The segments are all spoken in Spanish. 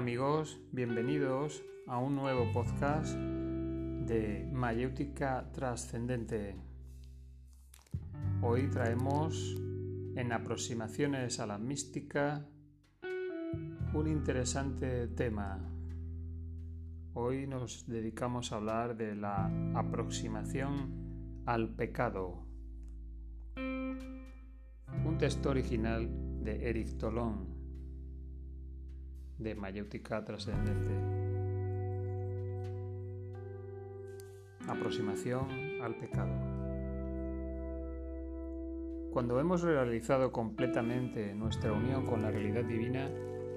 amigos, bienvenidos a un nuevo podcast de Mayéutica Trascendente. Hoy traemos en aproximaciones a la mística un interesante tema. Hoy nos dedicamos a hablar de la aproximación al pecado. Un texto original de Eric Tolón de mayéutica trascendente. Aproximación al pecado. Cuando hemos realizado completamente nuestra unión con la realidad divina,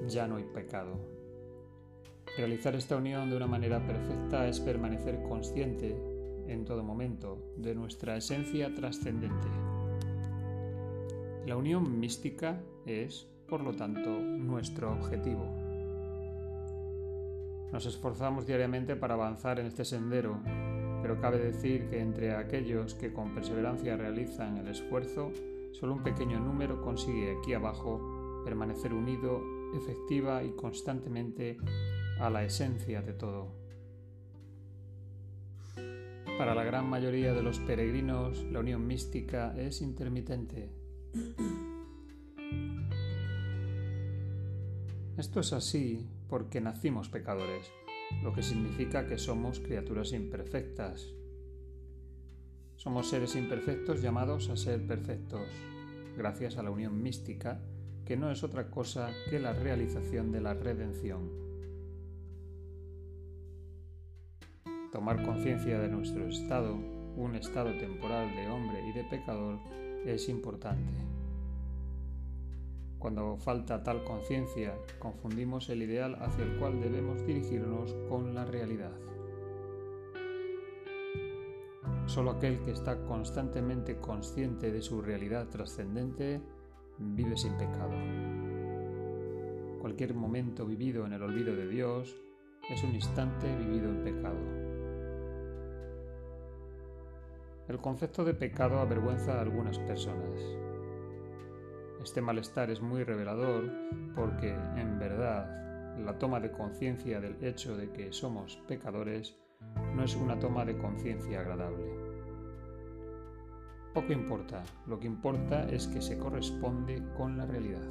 ya no hay pecado. Realizar esta unión de una manera perfecta es permanecer consciente en todo momento de nuestra esencia trascendente. La unión mística es, por lo tanto, nuestro objetivo. Nos esforzamos diariamente para avanzar en este sendero, pero cabe decir que entre aquellos que con perseverancia realizan el esfuerzo, solo un pequeño número consigue aquí abajo permanecer unido efectiva y constantemente a la esencia de todo. Para la gran mayoría de los peregrinos, la unión mística es intermitente. Esto es así porque nacimos pecadores, lo que significa que somos criaturas imperfectas. Somos seres imperfectos llamados a ser perfectos, gracias a la unión mística, que no es otra cosa que la realización de la redención. Tomar conciencia de nuestro estado, un estado temporal de hombre y de pecador, es importante. Cuando falta tal conciencia, confundimos el ideal hacia el cual debemos dirigirnos con la realidad. Solo aquel que está constantemente consciente de su realidad trascendente vive sin pecado. Cualquier momento vivido en el olvido de Dios es un instante vivido en pecado. El concepto de pecado avergüenza a algunas personas. Este malestar es muy revelador porque, en verdad, la toma de conciencia del hecho de que somos pecadores no es una toma de conciencia agradable. Poco importa, lo que importa es que se corresponde con la realidad.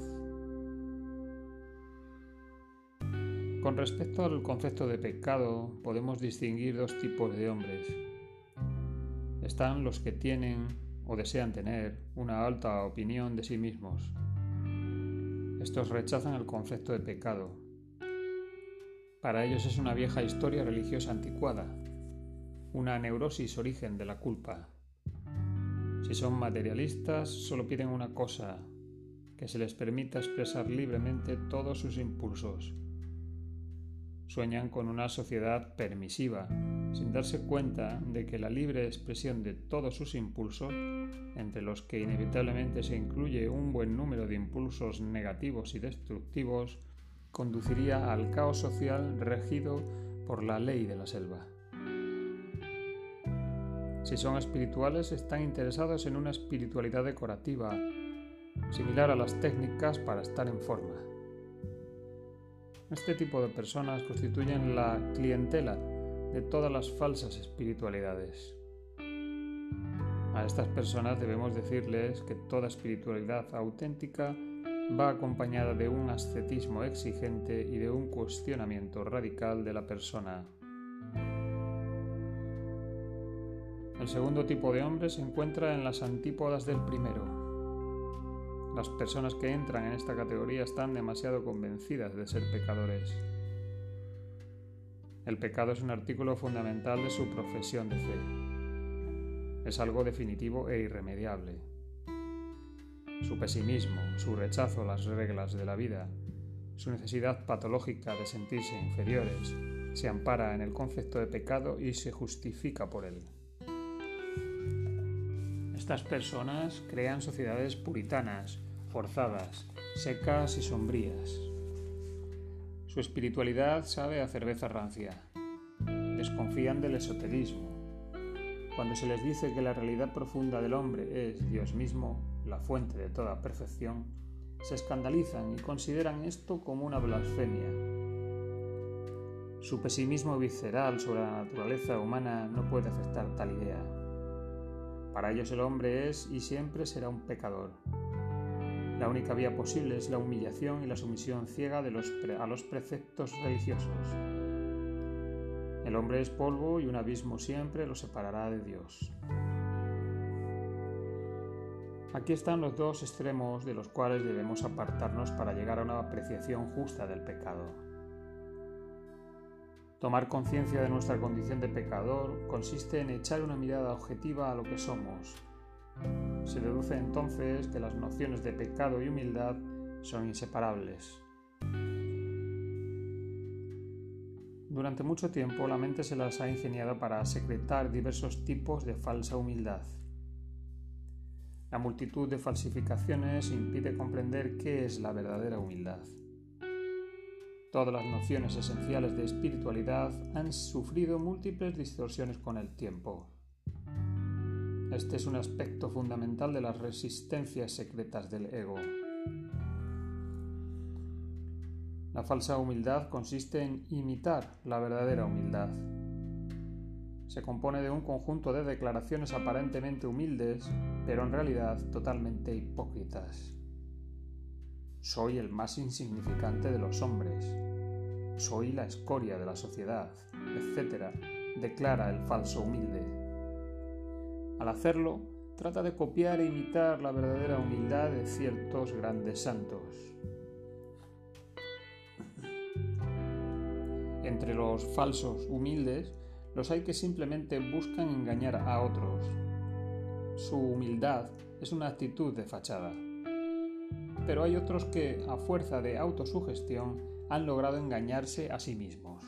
Con respecto al concepto de pecado, podemos distinguir dos tipos de hombres. Están los que tienen o desean tener una alta opinión de sí mismos. Estos rechazan el concepto de pecado. Para ellos es una vieja historia religiosa anticuada, una neurosis origen de la culpa. Si son materialistas, solo piden una cosa, que se les permita expresar libremente todos sus impulsos. Sueñan con una sociedad permisiva, sin darse cuenta de que la libre expresión de todos sus impulsos, entre los que inevitablemente se incluye un buen número de impulsos negativos y destructivos, conduciría al caos social regido por la ley de la selva. Si son espirituales, están interesados en una espiritualidad decorativa, similar a las técnicas para estar en forma. Este tipo de personas constituyen la clientela de todas las falsas espiritualidades. A estas personas debemos decirles que toda espiritualidad auténtica va acompañada de un ascetismo exigente y de un cuestionamiento radical de la persona. El segundo tipo de hombre se encuentra en las antípodas del primero. Las personas que entran en esta categoría están demasiado convencidas de ser pecadores. El pecado es un artículo fundamental de su profesión de fe. Es algo definitivo e irremediable. Su pesimismo, su rechazo a las reglas de la vida, su necesidad patológica de sentirse inferiores, se ampara en el concepto de pecado y se justifica por él. Estas personas crean sociedades puritanas, forzadas, secas y sombrías. Su espiritualidad sabe a cerveza rancia. Desconfían del esoterismo. Cuando se les dice que la realidad profunda del hombre es Dios mismo, la fuente de toda perfección, se escandalizan y consideran esto como una blasfemia. Su pesimismo visceral sobre la naturaleza humana no puede afectar tal idea. Para ellos el hombre es y siempre será un pecador. La única vía posible es la humillación y la sumisión ciega a los preceptos religiosos. El hombre es polvo y un abismo siempre lo separará de Dios. Aquí están los dos extremos de los cuales debemos apartarnos para llegar a una apreciación justa del pecado. Tomar conciencia de nuestra condición de pecador consiste en echar una mirada objetiva a lo que somos. Se deduce entonces que las nociones de pecado y humildad son inseparables. Durante mucho tiempo la mente se las ha ingeniado para secretar diversos tipos de falsa humildad. La multitud de falsificaciones impide comprender qué es la verdadera humildad. Todas las nociones esenciales de espiritualidad han sufrido múltiples distorsiones con el tiempo. Este es un aspecto fundamental de las resistencias secretas del ego. La falsa humildad consiste en imitar la verdadera humildad. Se compone de un conjunto de declaraciones aparentemente humildes, pero en realidad totalmente hipócritas. Soy el más insignificante de los hombres. Soy la escoria de la sociedad, etc., declara el falso humilde. Al hacerlo, trata de copiar e imitar la verdadera humildad de ciertos grandes santos. Entre los falsos humildes, los hay que simplemente buscan engañar a otros. Su humildad es una actitud de fachada pero hay otros que, a fuerza de autosugestión, han logrado engañarse a sí mismos.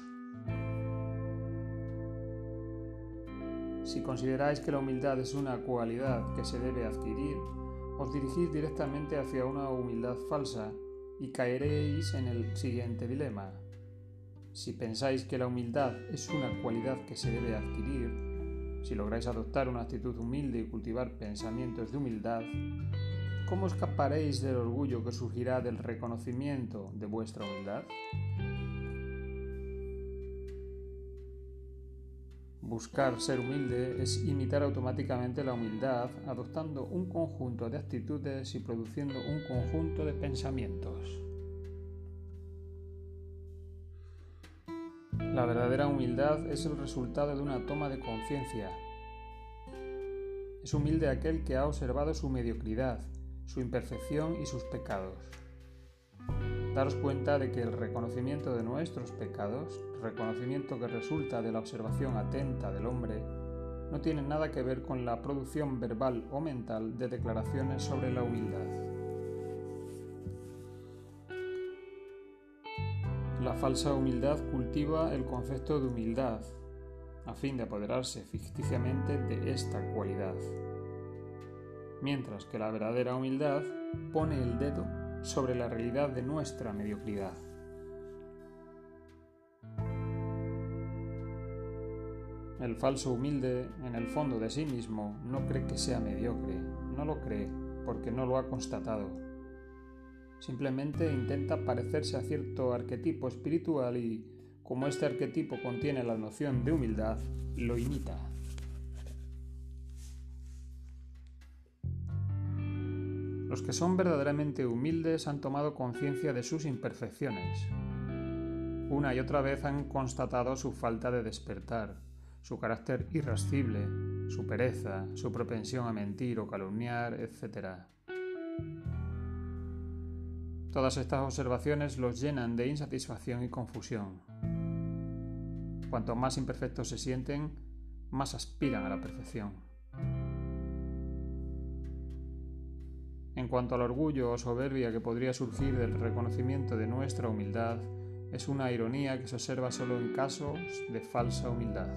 Si consideráis que la humildad es una cualidad que se debe adquirir, os dirigís directamente hacia una humildad falsa y caeréis en el siguiente dilema. Si pensáis que la humildad es una cualidad que se debe adquirir, si lográis adoptar una actitud humilde y cultivar pensamientos de humildad, ¿cómo escaparéis del orgullo que surgirá del reconocimiento de vuestra humildad? Buscar ser humilde es imitar automáticamente la humildad adoptando un conjunto de actitudes y produciendo un conjunto de pensamientos. La verdadera humildad es el resultado de una toma de conciencia. Es humilde aquel que ha observado su mediocridad, su imperfección y sus pecados. Daros cuenta de que el reconocimiento de nuestros pecados, reconocimiento que resulta de la observación atenta del hombre, no tiene nada que ver con la producción verbal o mental de declaraciones sobre la humildad. La falsa humildad cultiva el concepto de humildad, a fin de apoderarse ficticiamente de esta cualidad mientras que la verdadera humildad pone el dedo sobre la realidad de nuestra mediocridad. El falso humilde, en el fondo de sí mismo, no cree que sea mediocre, no lo cree porque no lo ha constatado. Simplemente intenta parecerse a cierto arquetipo espiritual y, como este arquetipo contiene la noción de humildad, lo imita. Los que son verdaderamente humildes han tomado conciencia de sus imperfecciones. Una y otra vez han constatado su falta de despertar, su carácter irascible, su pereza, su propensión a mentir o calumniar, etc. Todas estas observaciones los llenan de insatisfacción y confusión. Cuanto más imperfectos se sienten, más aspiran a la perfección. En cuanto al orgullo o soberbia que podría surgir del reconocimiento de nuestra humildad, es una ironía que se observa solo en casos de falsa humildad.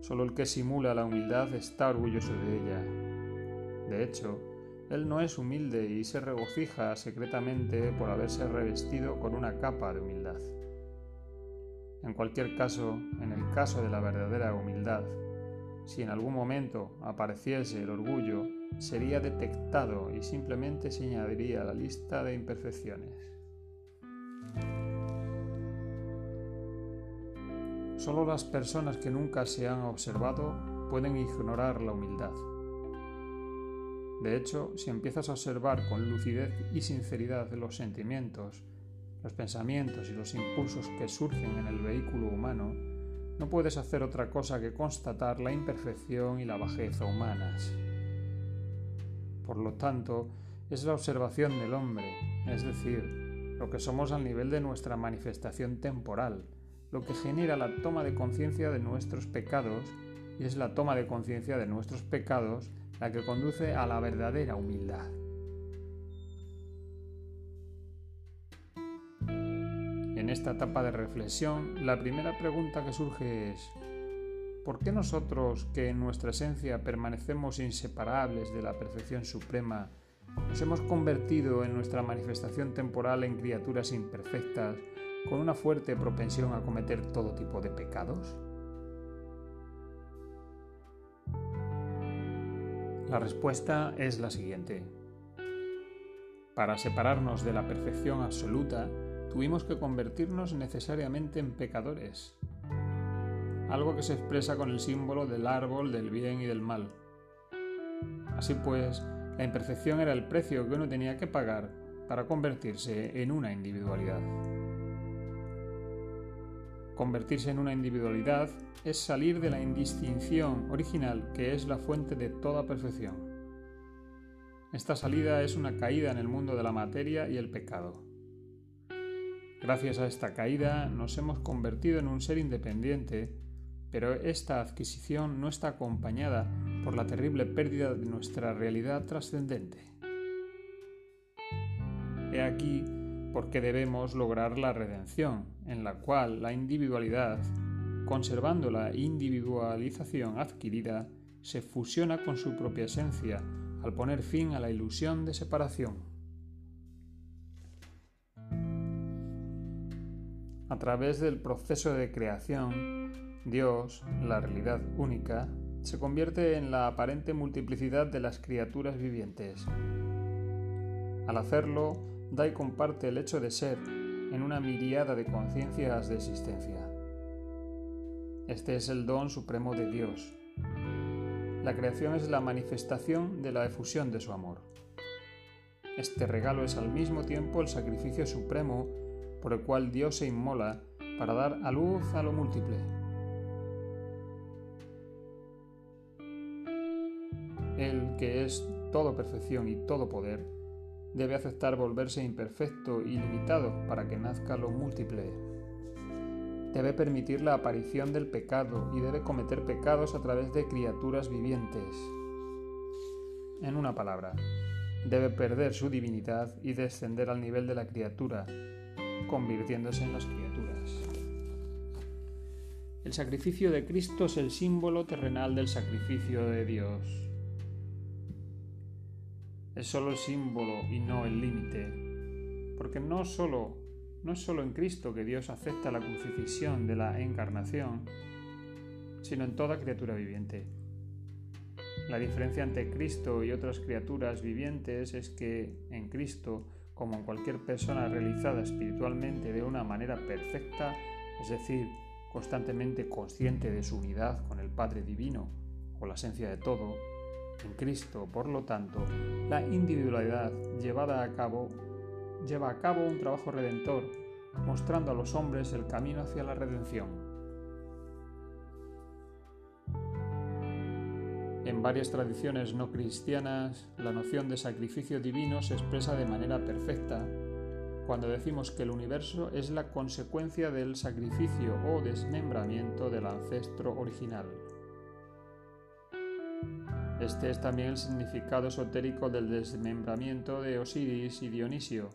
Solo el que simula la humildad está orgulloso de ella. De hecho, él no es humilde y se regocija secretamente por haberse revestido con una capa de humildad. En cualquier caso, en el caso de la verdadera humildad, si en algún momento apareciese el orgullo, sería detectado y simplemente se añadiría a la lista de imperfecciones. Solo las personas que nunca se han observado pueden ignorar la humildad. De hecho, si empiezas a observar con lucidez y sinceridad los sentimientos, los pensamientos y los impulsos que surgen en el vehículo humano, no puedes hacer otra cosa que constatar la imperfección y la bajeza humanas. Por lo tanto, es la observación del hombre, es decir, lo que somos al nivel de nuestra manifestación temporal, lo que genera la toma de conciencia de nuestros pecados, y es la toma de conciencia de nuestros pecados la que conduce a la verdadera humildad. En esta etapa de reflexión, la primera pregunta que surge es, ¿por qué nosotros, que en nuestra esencia permanecemos inseparables de la perfección suprema, nos hemos convertido en nuestra manifestación temporal en criaturas imperfectas, con una fuerte propensión a cometer todo tipo de pecados? La respuesta es la siguiente. Para separarnos de la perfección absoluta, tuvimos que convertirnos necesariamente en pecadores, algo que se expresa con el símbolo del árbol del bien y del mal. Así pues, la imperfección era el precio que uno tenía que pagar para convertirse en una individualidad. Convertirse en una individualidad es salir de la indistinción original que es la fuente de toda perfección. Esta salida es una caída en el mundo de la materia y el pecado. Gracias a esta caída nos hemos convertido en un ser independiente, pero esta adquisición no está acompañada por la terrible pérdida de nuestra realidad trascendente. He aquí por qué debemos lograr la redención, en la cual la individualidad, conservando la individualización adquirida, se fusiona con su propia esencia al poner fin a la ilusión de separación. A través del proceso de creación, Dios, la realidad única, se convierte en la aparente multiplicidad de las criaturas vivientes. Al hacerlo, da y comparte el hecho de ser en una miriada de conciencias de existencia. Este es el don supremo de Dios. La creación es la manifestación de la efusión de su amor. Este regalo es al mismo tiempo el sacrificio supremo por el cual Dios se inmola para dar a luz a lo múltiple. Que es todo perfección y todo poder, debe aceptar volverse imperfecto y limitado para que nazca lo múltiple. Debe permitir la aparición del pecado y debe cometer pecados a través de criaturas vivientes. En una palabra, debe perder su divinidad y descender al nivel de la criatura, convirtiéndose en las criaturas. El sacrificio de Cristo es el símbolo terrenal del sacrificio de Dios es solo el símbolo y no el límite. Porque no, solo, no es solo en Cristo que Dios acepta la crucifixión de la encarnación, sino en toda criatura viviente. La diferencia entre Cristo y otras criaturas vivientes es que en Cristo, como en cualquier persona realizada espiritualmente de una manera perfecta, es decir, constantemente consciente de su unidad con el Padre Divino o la esencia de todo, en Cristo, por lo tanto, la individualidad llevada a cabo lleva a cabo un trabajo redentor, mostrando a los hombres el camino hacia la redención. En varias tradiciones no cristianas, la noción de sacrificio divino se expresa de manera perfecta cuando decimos que el universo es la consecuencia del sacrificio o desmembramiento del ancestro original. Este es también el significado esotérico del desmembramiento de Osiris y Dionisio.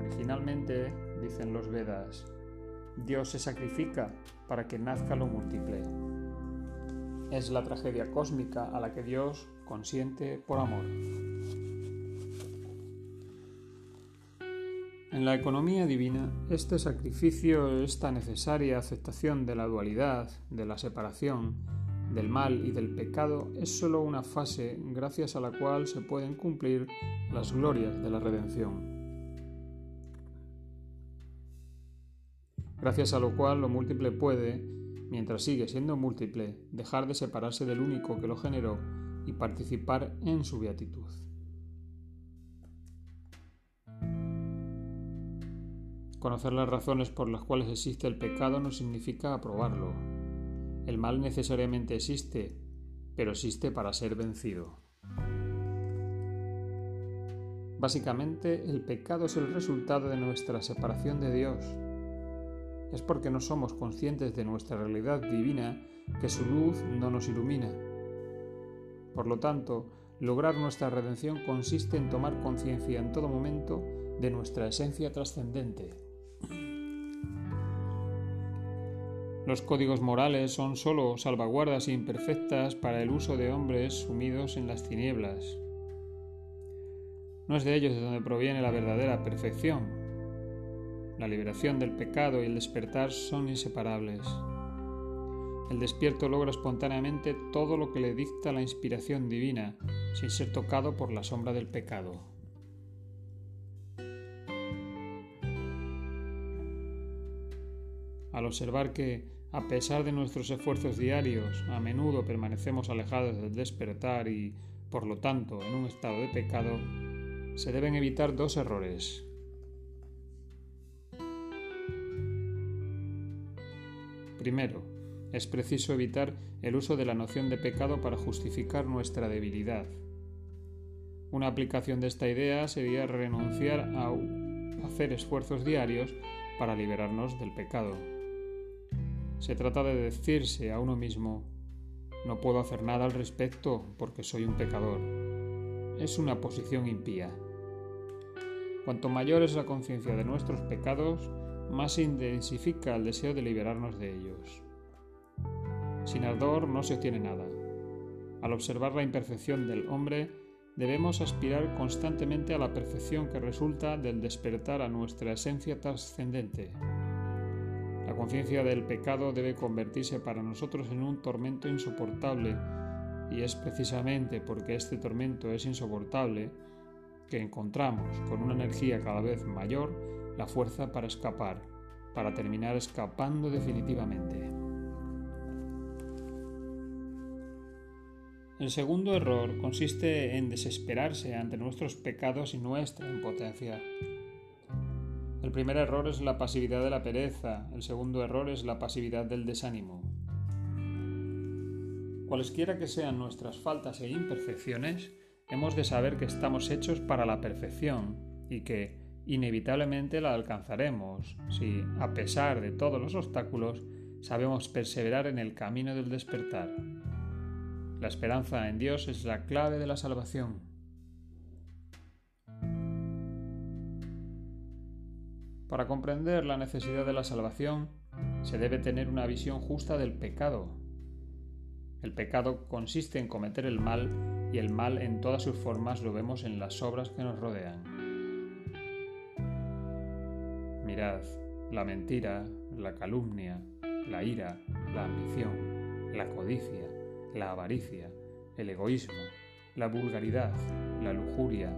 Originalmente, dicen los Vedas, Dios se sacrifica para que nazca lo múltiple. Es la tragedia cósmica a la que Dios consiente por amor. En la economía divina, este sacrificio, esta necesaria aceptación de la dualidad, de la separación, del mal y del pecado es sólo una fase gracias a la cual se pueden cumplir las glorias de la redención. Gracias a lo cual lo múltiple puede, mientras sigue siendo múltiple, dejar de separarse del único que lo generó y participar en su beatitud. Conocer las razones por las cuales existe el pecado no significa aprobarlo. El mal necesariamente existe, pero existe para ser vencido. Básicamente, el pecado es el resultado de nuestra separación de Dios. Es porque no somos conscientes de nuestra realidad divina que su luz no nos ilumina. Por lo tanto, lograr nuestra redención consiste en tomar conciencia en todo momento de nuestra esencia trascendente. Los códigos morales son sólo salvaguardas imperfectas para el uso de hombres sumidos en las tinieblas. No es de ellos de donde proviene la verdadera perfección. La liberación del pecado y el despertar son inseparables. El despierto logra espontáneamente todo lo que le dicta la inspiración divina, sin ser tocado por la sombra del pecado. Al observar que, a pesar de nuestros esfuerzos diarios, a menudo permanecemos alejados del despertar y, por lo tanto, en un estado de pecado, se deben evitar dos errores. Primero, es preciso evitar el uso de la noción de pecado para justificar nuestra debilidad. Una aplicación de esta idea sería renunciar a hacer esfuerzos diarios para liberarnos del pecado. Se trata de decirse a uno mismo, no puedo hacer nada al respecto porque soy un pecador es una posición impía. Cuanto mayor es la conciencia de nuestros pecados, más intensifica el deseo de liberarnos de ellos. Sin ardor no se obtiene nada. Al observar la imperfección del hombre, debemos aspirar constantemente a la perfección que resulta del despertar a nuestra esencia trascendente. La conciencia del pecado debe convertirse para nosotros en un tormento insoportable y es precisamente porque este tormento es insoportable que encontramos con una energía cada vez mayor la fuerza para escapar, para terminar escapando definitivamente. El segundo error consiste en desesperarse ante nuestros pecados y nuestra impotencia. El primer error es la pasividad de la pereza, el segundo error es la pasividad del desánimo. Cualesquiera que sean nuestras faltas e imperfecciones, hemos de saber que estamos hechos para la perfección y que inevitablemente la alcanzaremos si, a pesar de todos los obstáculos, sabemos perseverar en el camino del despertar. La esperanza en Dios es la clave de la salvación. Para comprender la necesidad de la salvación, se debe tener una visión justa del pecado el pecado consiste en cometer el mal y el mal en todas sus formas lo vemos en las obras que nos rodean. Mirad, la mentira, la calumnia, la ira, la ambición, la codicia, la avaricia, el egoísmo, la vulgaridad, la lujuria,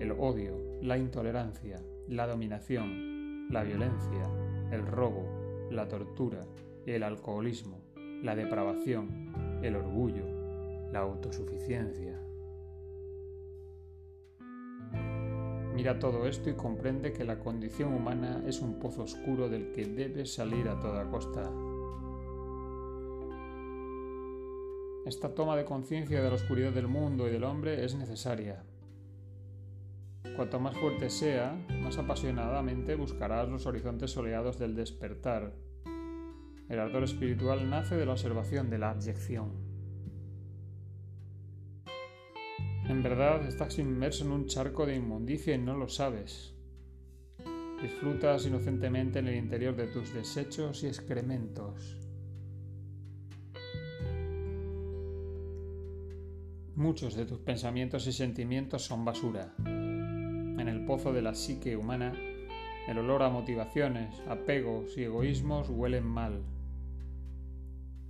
el odio, la intolerancia, la dominación, la violencia, el robo, la tortura, el alcoholismo, la depravación, el orgullo, la autosuficiencia. Mira todo esto y comprende que la condición humana es un pozo oscuro del que debes salir a toda costa. Esta toma de conciencia de la oscuridad del mundo y del hombre es necesaria. Cuanto más fuerte sea, más apasionadamente buscarás los horizontes soleados del despertar, el ardor espiritual nace de la observación de la abyección. En verdad estás inmerso en un charco de inmundicia y no lo sabes. Disfrutas inocentemente en el interior de tus desechos y excrementos. Muchos de tus pensamientos y sentimientos son basura. Pozo de la psique humana, el olor a motivaciones, apegos y egoísmos huelen mal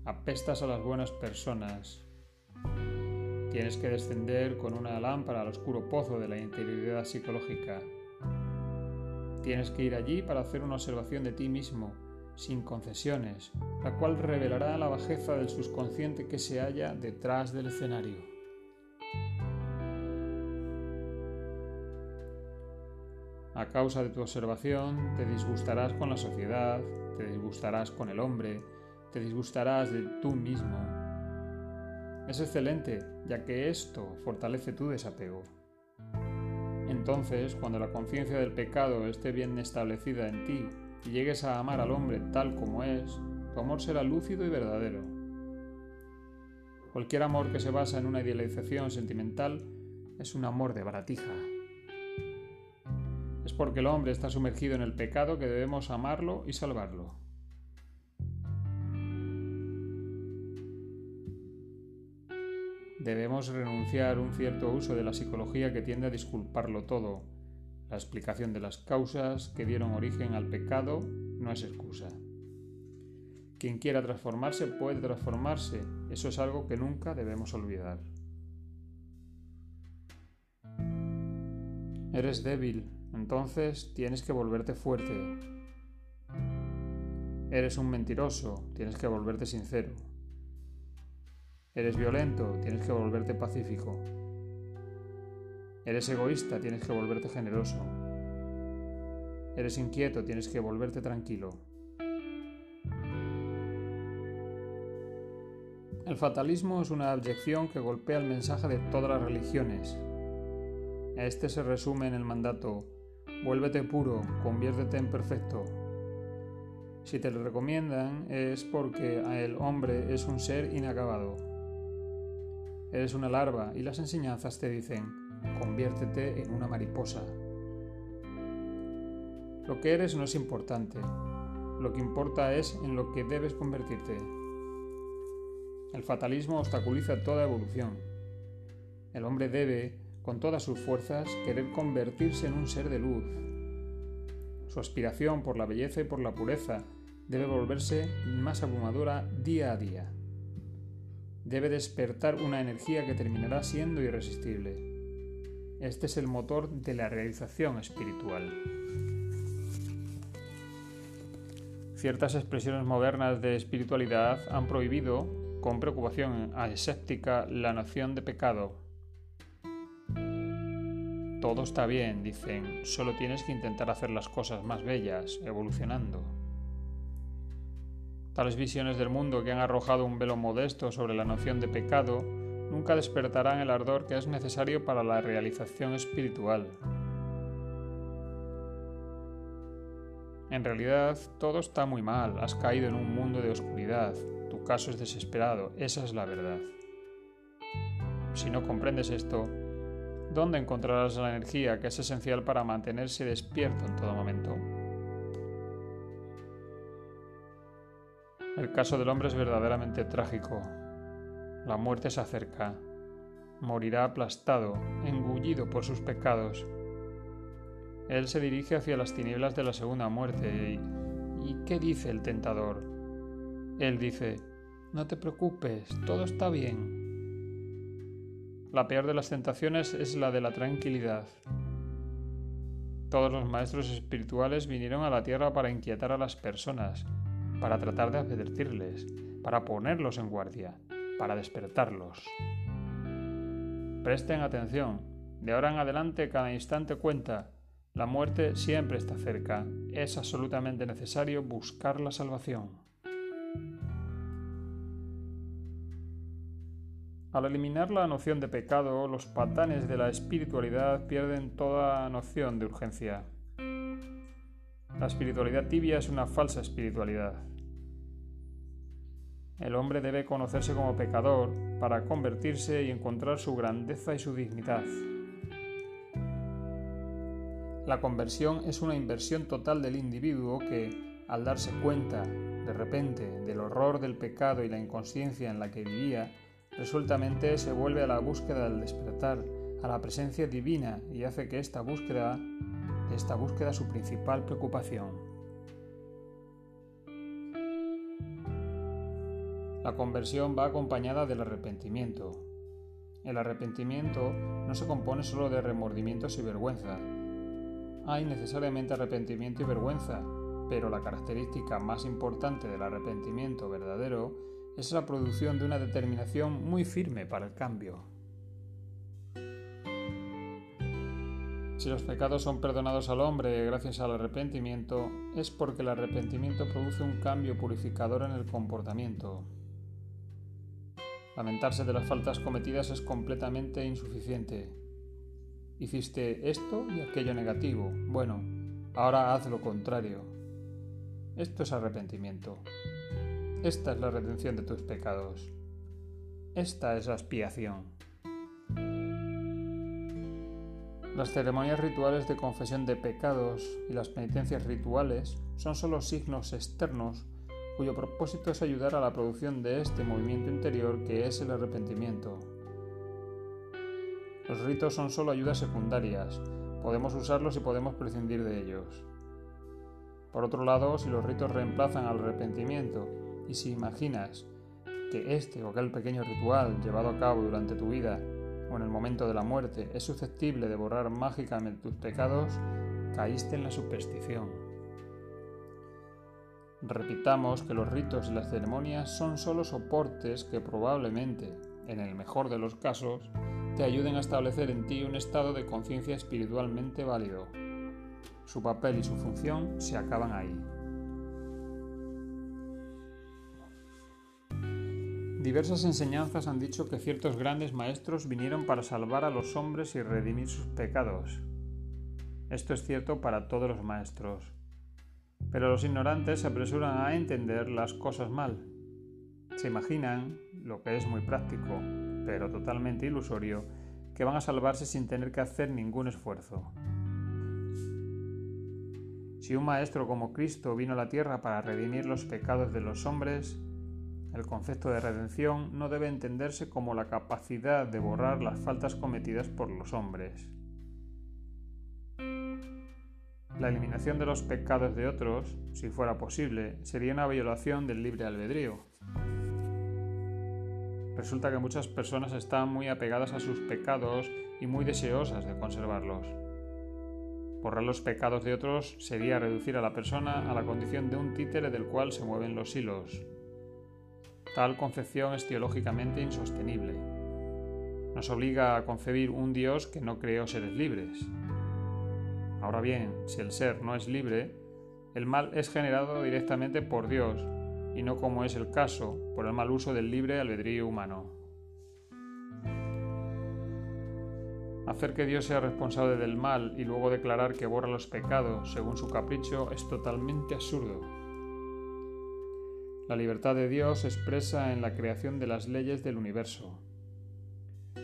apestas a las buenas personas. Tienes que descender con una lámpara al oscuro pozo de la interioridad psicológica. Tienes que ir allí para hacer una observación de ti mismo, sin concesiones, la cual revelará la bajeza del subconsciente que se halla detrás del escenario. A causa de tu observación, te disgustarás con la sociedad, te disgustarás con el hombre, te disgustarás de tú mismo. Es excelente, ya que esto fortalece tu desapego. Entonces, cuando la conciencia del pecado esté bien establecida en ti y llegues a amar al hombre tal como es, tu amor será lúcido y verdadero. Cualquier amor que se basa en una idealización sentimental es un amor de baratija. Porque el hombre está sumergido en el pecado que debemos amarlo y salvarlo. Debemos renunciar un cierto uso de la psicología que tiende a disculparlo todo. La explicación de las causas que dieron origen al pecado no es excusa. Quien quiera transformarse puede transformarse. Eso es algo que nunca debemos olvidar. Eres débil, entonces tienes que volverte fuerte. Eres un mentiroso, tienes que volverte sincero. Eres violento, tienes que volverte pacífico. Eres egoísta, tienes que volverte generoso. Eres inquieto, tienes que volverte tranquilo. El fatalismo es una abyección que golpea el mensaje de todas las religiones. Este se resume en el mandato Vuélvete puro, conviértete en perfecto. Si te lo recomiendan es porque el hombre es un ser inacabado. Eres una larva y las enseñanzas te dicen, conviértete en una mariposa. Lo que eres no es importante, lo que importa es en lo que debes convertirte. El fatalismo obstaculiza toda evolución. El hombre debe con todas sus fuerzas, querer convertirse en un ser de luz. Su aspiración por la belleza y por la pureza debe volverse más abrumadora día a día. Debe despertar una energía que terminará siendo irresistible. Este es el motor de la realización espiritual. Ciertas expresiones modernas de espiritualidad han prohibido, con preocupación aséptica, la noción de pecado todo está bien, dicen, solo tienes que intentar hacer las cosas más bellas, evolucionando. Tales visiones del mundo que han arrojado un velo modesto sobre la noción de pecado nunca despertarán el ardor que es necesario para la realización espiritual. En realidad, todo está muy mal, has caído en un mundo de oscuridad, tu caso es desesperado, esa es la verdad. Si no comprendes esto, ¿Dónde encontrarás la energía que es esencial para mantenerse despierto en todo momento? El caso del hombre es verdaderamente trágico. La muerte se acerca. Morirá aplastado, engullido por sus pecados. Él se dirige hacia las tinieblas de la segunda muerte. ¿Y, ¿y qué dice el tentador? Él dice, no te preocupes, todo está bien. La peor de las tentaciones es la de la tranquilidad. Todos los maestros espirituales vinieron a la tierra para inquietar a las personas, para tratar de advertirles, para ponerlos en guardia, para despertarlos. Presten atención, de ahora en adelante cada instante cuenta, la muerte siempre está cerca, es absolutamente necesario buscar la salvación. Al eliminar la noción de pecado, los patanes de la espiritualidad pierden toda noción de urgencia. La espiritualidad tibia es una falsa espiritualidad. El hombre debe conocerse como pecador para convertirse y encontrar su grandeza y su dignidad. La conversión es una inversión total del individuo que, al darse cuenta, de repente, del horror del pecado y la inconsciencia en la que vivía, resueltamente se vuelve a la búsqueda del despertar, a la presencia divina y hace que esta búsqueda, esta búsqueda su principal preocupación. La conversión va acompañada del arrepentimiento. El arrepentimiento no se compone solo de remordimientos y vergüenza. Hay necesariamente arrepentimiento y vergüenza, Pero la característica más importante del arrepentimiento verdadero es la producción de una determinación muy firme para el cambio. Si los pecados son perdonados al hombre gracias al arrepentimiento, es porque el arrepentimiento produce un cambio purificador en el comportamiento. Lamentarse de las faltas cometidas es completamente insuficiente. Hiciste esto y aquello negativo. Bueno, ahora haz lo contrario. Esto es arrepentimiento. Esta es la redención de tus pecados. Esta es la expiación. Las ceremonias rituales de confesión de pecados y las penitencias rituales son solo signos externos cuyo propósito es ayudar a la producción de este movimiento interior que es el arrepentimiento. Los ritos son solo ayudas secundarias, podemos usarlos y podemos prescindir de ellos. Por otro lado, si los ritos reemplazan al arrepentimiento y si imaginas que este o aquel pequeño ritual llevado a cabo durante tu vida o en el momento de la muerte es susceptible de borrar mágicamente tus pecados, caíste en la superstición. Repitamos que los ritos y las ceremonias son solo soportes que probablemente, en el mejor de los casos, te ayuden a establecer en ti un estado de conciencia espiritualmente válido. Su papel y su función se acaban ahí. Diversas enseñanzas han dicho que ciertos grandes maestros vinieron para salvar a los hombres y redimir sus pecados. Esto es cierto para todos los maestros pero los ignorantes se apresuran a entender las cosas mal. Se imaginan, lo que es muy práctico, pero totalmente ilusorio, que van a salvarse sin tener que hacer ningún esfuerzo. Si un maestro como Cristo vino a la tierra para redimir los pecados de los hombres, el concepto de redención no debe entenderse como la capacidad de borrar las faltas cometidas por los hombres. La eliminación de los pecados de otros, si fuera posible, sería una violación del libre albedrío. Resulta que muchas personas están muy apegadas a sus pecados y muy deseosas de conservarlos. Borrar los pecados de otros sería reducir a la persona a la condición de un títere del cual se mueven los hilos. Tal concepción es teológicamente insostenible. Nos obliga a concebir un Dios que no creó seres libres, Ahora bien, si el ser no es libre, el mal es generado directamente por Dios y no como es el caso por el mal uso del libre albedrío humano. Hacer que Dios sea responsable del mal y luego declarar que borra los pecados según su capricho es totalmente absurdo. La libertad de Dios se expresa en la creación de las leyes del universo.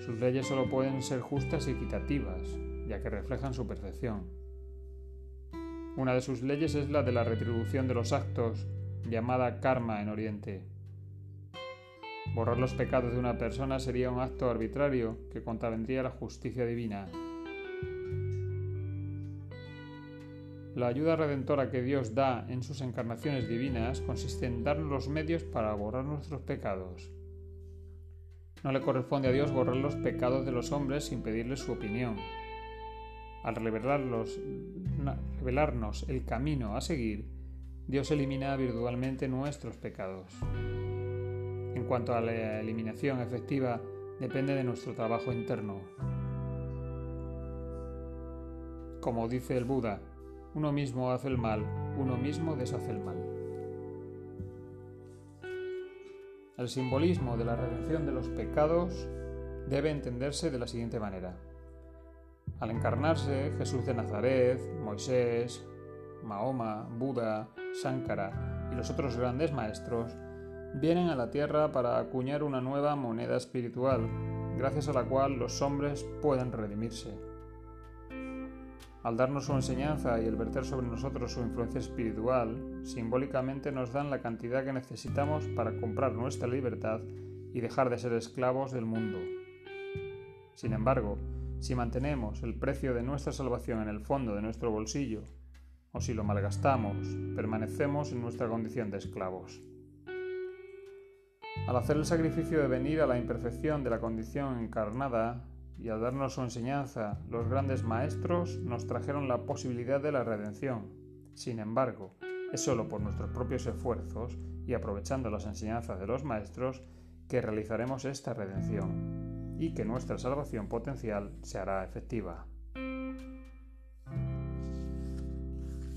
Sus leyes solo pueden ser justas y equitativas, ya que reflejan su perfección. Una de sus leyes es la de la retribución de los actos, llamada karma en Oriente. Borrar los pecados de una persona sería un acto arbitrario que contravendría la justicia divina. La ayuda redentora que Dios da en sus encarnaciones divinas consiste en darnos los medios para borrar nuestros pecados. No le corresponde a Dios borrar los pecados de los hombres sin pedirles su opinión. Al revelarnos el camino a seguir, Dios elimina virtualmente nuestros pecados. En cuanto a la eliminación efectiva, depende de nuestro trabajo interno. Como dice el Buda, uno mismo hace el mal, uno mismo deshace el mal. El simbolismo de la redención de los pecados debe entenderse de la siguiente manera. Al encarnarse, Jesús de Nazaret, Moisés, Mahoma, Buda, Sánkara y los otros grandes maestros vienen a la tierra para acuñar una nueva moneda espiritual, gracias a la cual los hombres pueden redimirse. Al darnos su enseñanza y el verter sobre nosotros su influencia espiritual, simbólicamente nos dan la cantidad que necesitamos para comprar nuestra libertad y dejar de ser esclavos del mundo. Sin embargo, si mantenemos el precio de nuestra salvación en el fondo de nuestro bolsillo, o si lo malgastamos, permanecemos en nuestra condición de esclavos. Al hacer el sacrificio de venir a la imperfección de la condición encarnada y al darnos su enseñanza, los grandes maestros nos trajeron la posibilidad de la redención. Sin embargo, Es solo por nuestros propios esfuerzos y aprovechando las enseñanzas de los maestros que realizaremos esta redención y que nuestra salvación potencial se hará efectiva.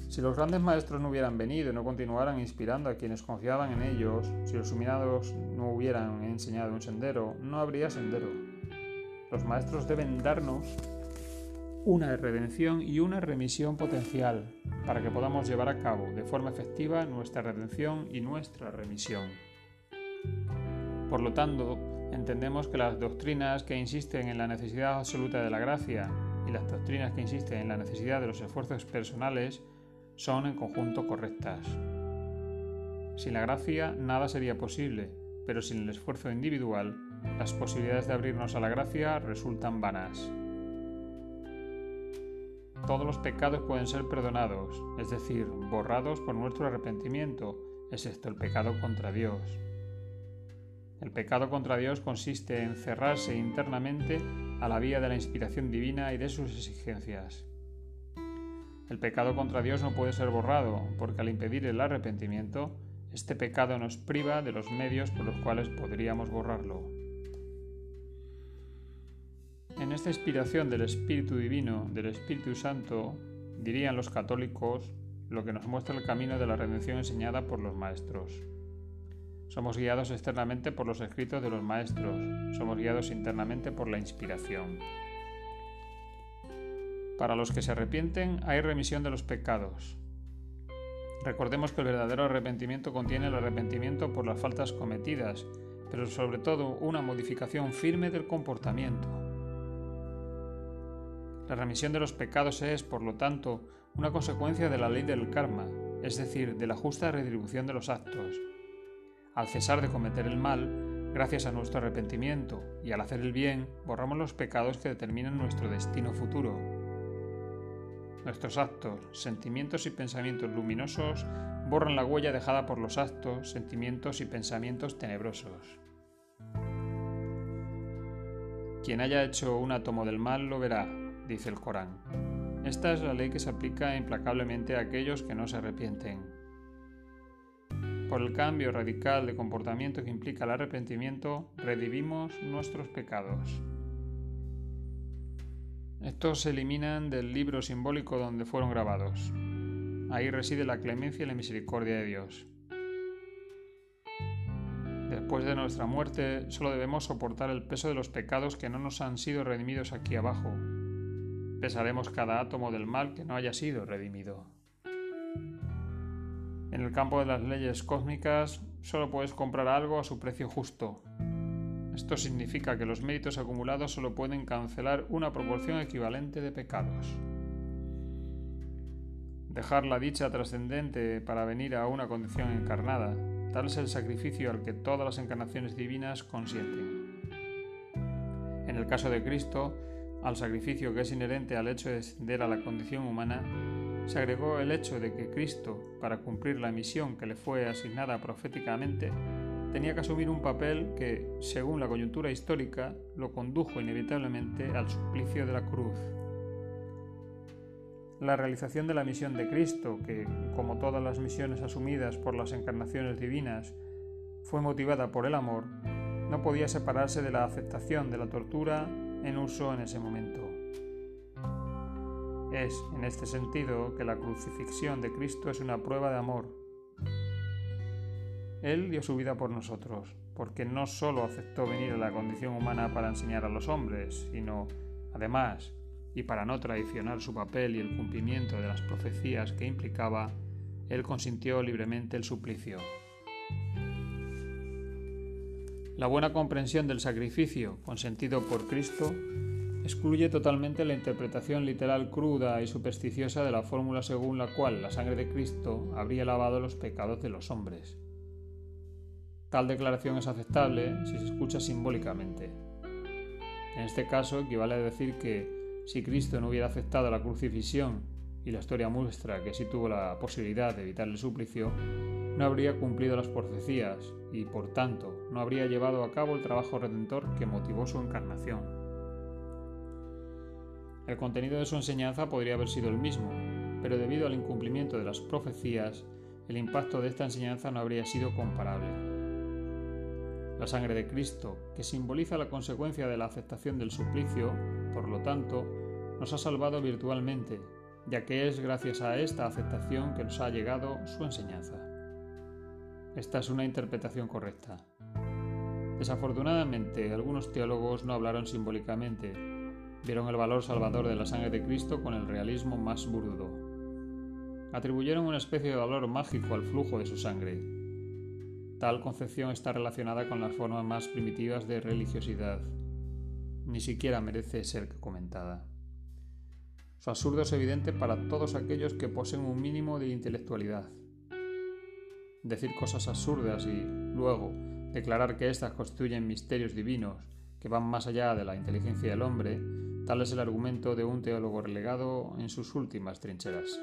Si los grandes maestros no hubieran venido y no continuaran inspirando a quienes confiaban en ellos, si los iluminados no hubieran enseñado un sendero, no habría sendero. Los maestros deben darnos una redención y una remisión potencial para que podamos llevar a cabo de forma efectiva nuestra redención y nuestra remisión. Por lo tanto, entendemos que las doctrinas que insisten en la necesidad absoluta de la gracia y las doctrinas que insisten en la necesidad de los esfuerzos personales son en conjunto correctas. Sin la gracia nada sería posible, pero sin el esfuerzo individual, las posibilidades de abrirnos a la gracia resultan vanas. Todos los pecados pueden ser perdonados, es decir, borrados por nuestro arrepentimiento, excepto el pecado contra Dios. El pecado contra Dios consiste en cerrarse internamente a la vía de la inspiración divina y de sus exigencias. El pecado contra Dios no puede ser borrado, porque al impedir el arrepentimiento, este pecado nos priva de los medios por los cuales podríamos borrarlo. En esta inspiración del Espíritu Divino, del Espíritu Santo, dirían los católicos lo que nos muestra el camino de la redención enseñada por los maestros. Somos guiados externamente por los escritos de los maestros, somos guiados internamente por la inspiración. Para los que se arrepienten hay remisión de los pecados. Recordemos que el verdadero arrepentimiento contiene el arrepentimiento por las faltas cometidas, pero sobre todo una modificación firme del comportamiento. La remisión de los pecados es, por lo tanto, una consecuencia de la ley del karma, es decir, de la justa retribución de los actos. Al cesar de cometer el mal, gracias a nuestro arrepentimiento y al hacer el bien, borramos los pecados que determinan nuestro destino futuro. Nuestros actos, sentimientos y pensamientos luminosos borran la huella dejada por los actos, sentimientos y pensamientos tenebrosos. Quien haya hecho un átomo del mal lo verá, dice el Corán. Esta es la ley que se aplica implacablemente a aquellos que no se arrepienten. Por el cambio radical de comportamiento que implica el arrepentimiento, redivimos nuestros pecados. Estos se eliminan del libro simbólico donde fueron grabados. Ahí reside la clemencia y la misericordia de Dios. Después de nuestra muerte, solo debemos soportar el peso de los pecados que no nos han sido redimidos aquí abajo. Pesaremos cada átomo del mal que no haya sido redimido. En el campo de las leyes cósmicas, solo puedes comprar algo a su precio justo, esto significa que los méritos acumulados solo pueden cancelar una proporción equivalente de pecados. Dejar la dicha trascendente para venir a una condición encarnada, tal es el sacrificio al que todas las encarnaciones divinas consienten. En el caso de Cristo, al sacrificio que es inherente al hecho de descender a la condición humana, se agregó el hecho de que Cristo, para cumplir la misión que le fue asignada proféticamente, tenía que asumir un papel que, según la coyuntura histórica, lo condujo inevitablemente al suplicio de la cruz. La realización de la misión de Cristo, que, como todas las misiones asumidas por las encarnaciones divinas, fue motivada por el amor, no podía separarse de la aceptación de la tortura en uso en ese momento. Es, en este sentido, que la crucifixión de Cristo es una prueba de amor, él dio su vida por nosotros, porque no solo aceptó venir a la condición humana para enseñar a los hombres, sino, además, y para no traicionar su papel y el cumplimiento de las profecías que implicaba, Él consintió libremente el suplicio. La buena comprensión del sacrificio consentido por Cristo excluye totalmente la interpretación literal cruda y supersticiosa de la fórmula según la cual la sangre de Cristo habría lavado los pecados de los hombres. Tal declaración es aceptable si se escucha simbólicamente. En este caso equivale a decir que si Cristo no hubiera aceptado la crucifixión, y la historia muestra que sí tuvo la posibilidad de evitar el suplicio, no habría cumplido las profecías y, por tanto, no habría llevado a cabo el trabajo redentor que motivó su encarnación. El contenido de su enseñanza podría haber sido el mismo, pero debido al incumplimiento de las profecías, el impacto de esta enseñanza no habría sido comparable. La sangre de Cristo, que simboliza la consecuencia de la aceptación del suplicio, por lo tanto, nos ha salvado virtualmente, ya que es gracias a esta aceptación que nos ha llegado su enseñanza. Esta es una interpretación correcta. Desafortunadamente, algunos teólogos no hablaron simbólicamente, vieron el valor salvador de la sangre de Cristo con el realismo más burdo. Atribuyeron una especie de valor mágico al flujo de su sangre. Tal concepción está relacionada con las formas más primitivas de religiosidad. Ni siquiera merece ser comentada. Su absurdo es evidente para todos aquellos que poseen un mínimo de intelectualidad. Decir cosas absurdas y, luego, declarar que éstas constituyen misterios divinos que van más allá de la inteligencia del hombre, tal es el argumento de un teólogo relegado en sus últimas trincheras.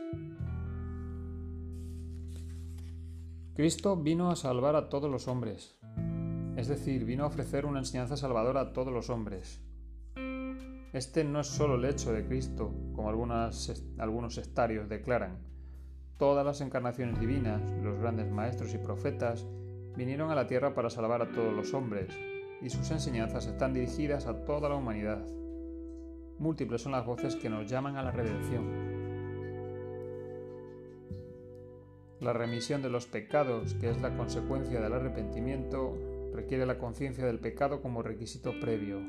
Cristo vino a salvar a todos los hombres, es decir, vino a ofrecer una enseñanza salvadora a todos los hombres. Este no es solo el hecho de Cristo, como algunos sectarios declaran. Todas las encarnaciones divinas, los grandes maestros y profetas, vinieron a la tierra para salvar a todos los hombres, y sus enseñanzas están dirigidas a toda la humanidad. Múltiples son las voces que nos llaman a la redención. La remisión de los pecados, que es la consecuencia del arrepentimiento, requiere la conciencia del pecado como requisito previo.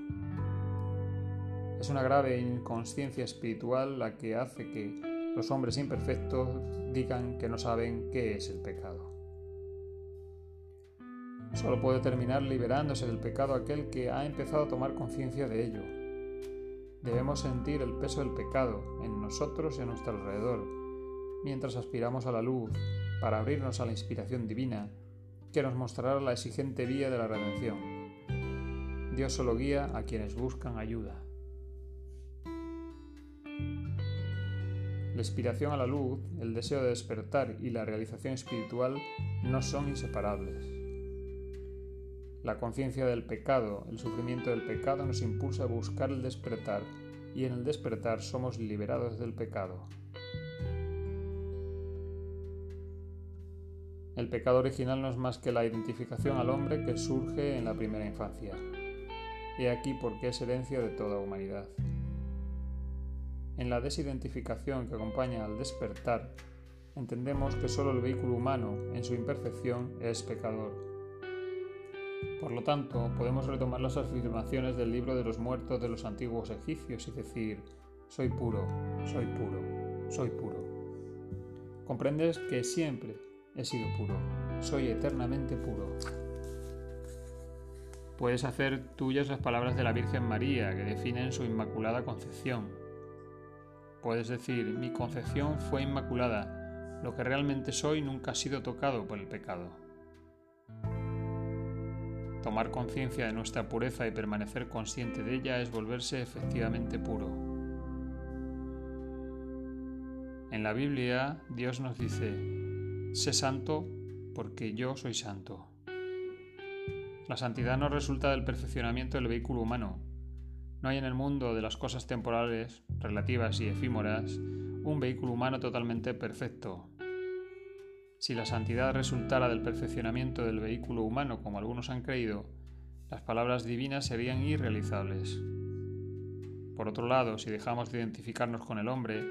Es una grave inconsciencia espiritual la que hace que los hombres imperfectos digan que no saben qué es el pecado. Solo puede terminar liberándose del pecado aquel que ha empezado a tomar conciencia de ello. Debemos sentir el peso del pecado en nosotros y a nuestro alrededor, mientras aspiramos a la luz, para abrirnos a la inspiración divina que nos mostrará la exigente vía de la redención. Dios solo guía a quienes buscan ayuda. La inspiración a la luz, el deseo de despertar y la realización espiritual no son inseparables. La conciencia del pecado, el sufrimiento del pecado nos impulsa a buscar el despertar y en el despertar somos liberados del pecado. El pecado original no es más que la identificación al hombre que surge en la primera infancia. He aquí porque es herencia de toda humanidad. En la desidentificación que acompaña al despertar, entendemos que solo el vehículo humano, en su imperfección, es pecador por lo tanto, podemos retomar las afirmaciones del libro de los muertos de los antiguos egipcios y decir, soy puro, soy puro, soy puro. Comprendes que siempre he sido puro, soy eternamente puro. Puedes hacer tuyas las palabras de la Virgen María que definen su inmaculada concepción. Puedes decir, mi concepción fue inmaculada, lo que realmente soy nunca ha sido tocado por el pecado. Tomar conciencia de nuestra pureza y permanecer consciente de ella es volverse efectivamente puro. En la Biblia Dios nos dice, sé santo porque yo soy santo. La santidad no resulta del perfeccionamiento del vehículo humano. No hay en el mundo de las cosas temporales, relativas y efímeras, un vehículo humano totalmente perfecto, si la santidad resultara del perfeccionamiento del vehículo humano, como algunos han creído, las palabras divinas serían irrealizables. Por otro lado, si dejamos de identificarnos con el hombre,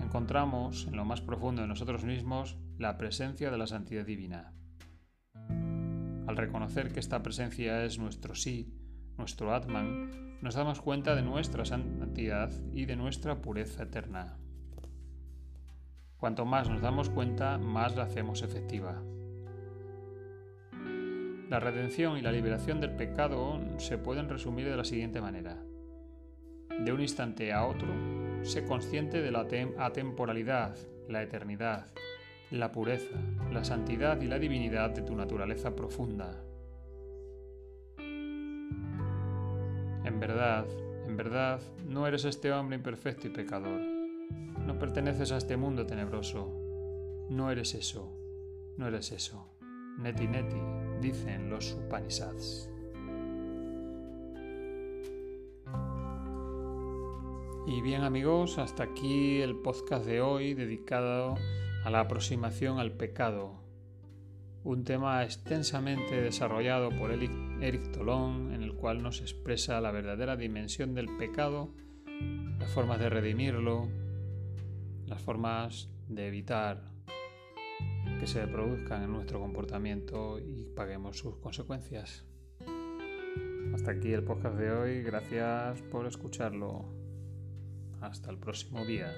encontramos en lo más profundo de nosotros mismos la presencia de la santidad divina. Al reconocer que esta presencia es nuestro sí, nuestro Atman, nos damos cuenta de nuestra santidad y de nuestra pureza eterna. Cuanto más nos damos cuenta, más la hacemos efectiva. La redención y la liberación del pecado se pueden resumir de la siguiente manera. De un instante a otro, sé consciente de la atemporalidad, la eternidad, la pureza, la santidad y la divinidad de tu naturaleza profunda. Verdad, en verdad, no eres este hombre imperfecto y pecador no perteneces a este mundo tenebroso. No eres eso. No eres eso. Neti neti, dicen los Upanishads. Y bien amigos, hasta aquí el podcast de hoy dedicado a la aproximación al pecado, un tema extensamente desarrollado por Eric Tolón, cual nos expresa la verdadera dimensión del pecado, las formas de redimirlo, las formas de evitar que se produzcan en nuestro comportamiento y paguemos sus consecuencias. Hasta aquí el podcast de hoy, gracias por escucharlo. Hasta el próximo día.